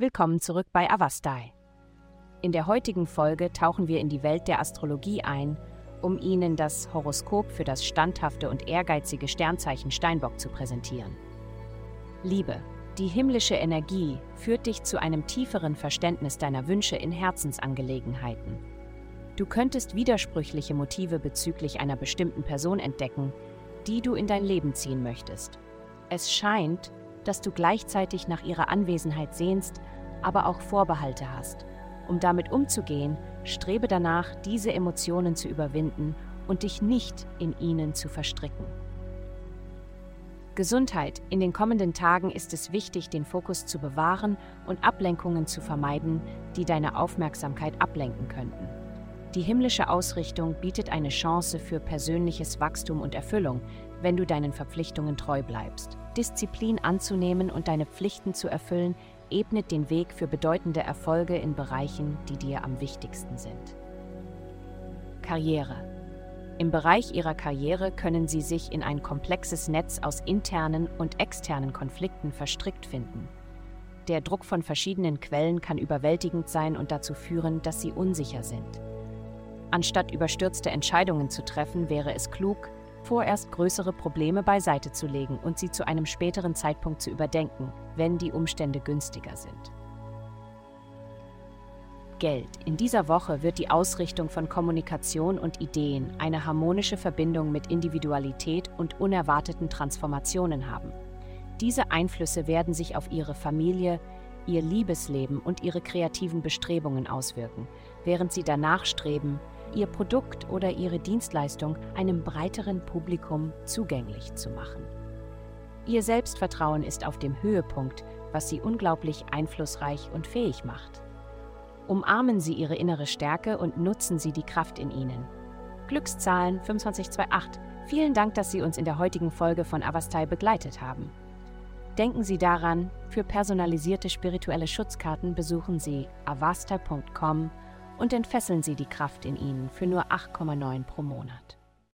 Willkommen zurück bei Avastai. In der heutigen Folge tauchen wir in die Welt der Astrologie ein, um Ihnen das Horoskop für das standhafte und ehrgeizige Sternzeichen Steinbock zu präsentieren. Liebe, die himmlische Energie führt dich zu einem tieferen Verständnis deiner Wünsche in Herzensangelegenheiten. Du könntest widersprüchliche Motive bezüglich einer bestimmten Person entdecken, die du in dein Leben ziehen möchtest. Es scheint, dass du gleichzeitig nach ihrer Anwesenheit sehnst, aber auch Vorbehalte hast. Um damit umzugehen, strebe danach, diese Emotionen zu überwinden und dich nicht in ihnen zu verstricken. Gesundheit. In den kommenden Tagen ist es wichtig, den Fokus zu bewahren und Ablenkungen zu vermeiden, die deine Aufmerksamkeit ablenken könnten. Die himmlische Ausrichtung bietet eine Chance für persönliches Wachstum und Erfüllung, wenn du deinen Verpflichtungen treu bleibst. Disziplin anzunehmen und deine Pflichten zu erfüllen, ebnet den Weg für bedeutende Erfolge in Bereichen, die dir am wichtigsten sind. Karriere. Im Bereich ihrer Karriere können sie sich in ein komplexes Netz aus internen und externen Konflikten verstrickt finden. Der Druck von verschiedenen Quellen kann überwältigend sein und dazu führen, dass sie unsicher sind. Anstatt überstürzte Entscheidungen zu treffen, wäre es klug, vorerst größere Probleme beiseite zu legen und sie zu einem späteren Zeitpunkt zu überdenken, wenn die Umstände günstiger sind. Geld. In dieser Woche wird die Ausrichtung von Kommunikation und Ideen eine harmonische Verbindung mit Individualität und unerwarteten Transformationen haben. Diese Einflüsse werden sich auf Ihre Familie, Ihr Liebesleben und Ihre kreativen Bestrebungen auswirken, während Sie danach streben, Ihr Produkt oder Ihre Dienstleistung einem breiteren Publikum zugänglich zu machen. Ihr Selbstvertrauen ist auf dem Höhepunkt, was Sie unglaublich einflussreich und fähig macht. Umarmen Sie Ihre innere Stärke und nutzen Sie die Kraft in Ihnen. Glückszahlen 2528. Vielen Dank, dass Sie uns in der heutigen Folge von Avastai begleitet haben. Denken Sie daran, für personalisierte spirituelle Schutzkarten besuchen Sie avastai.com und entfesseln Sie die Kraft in Ihnen für nur 8,9 pro Monat.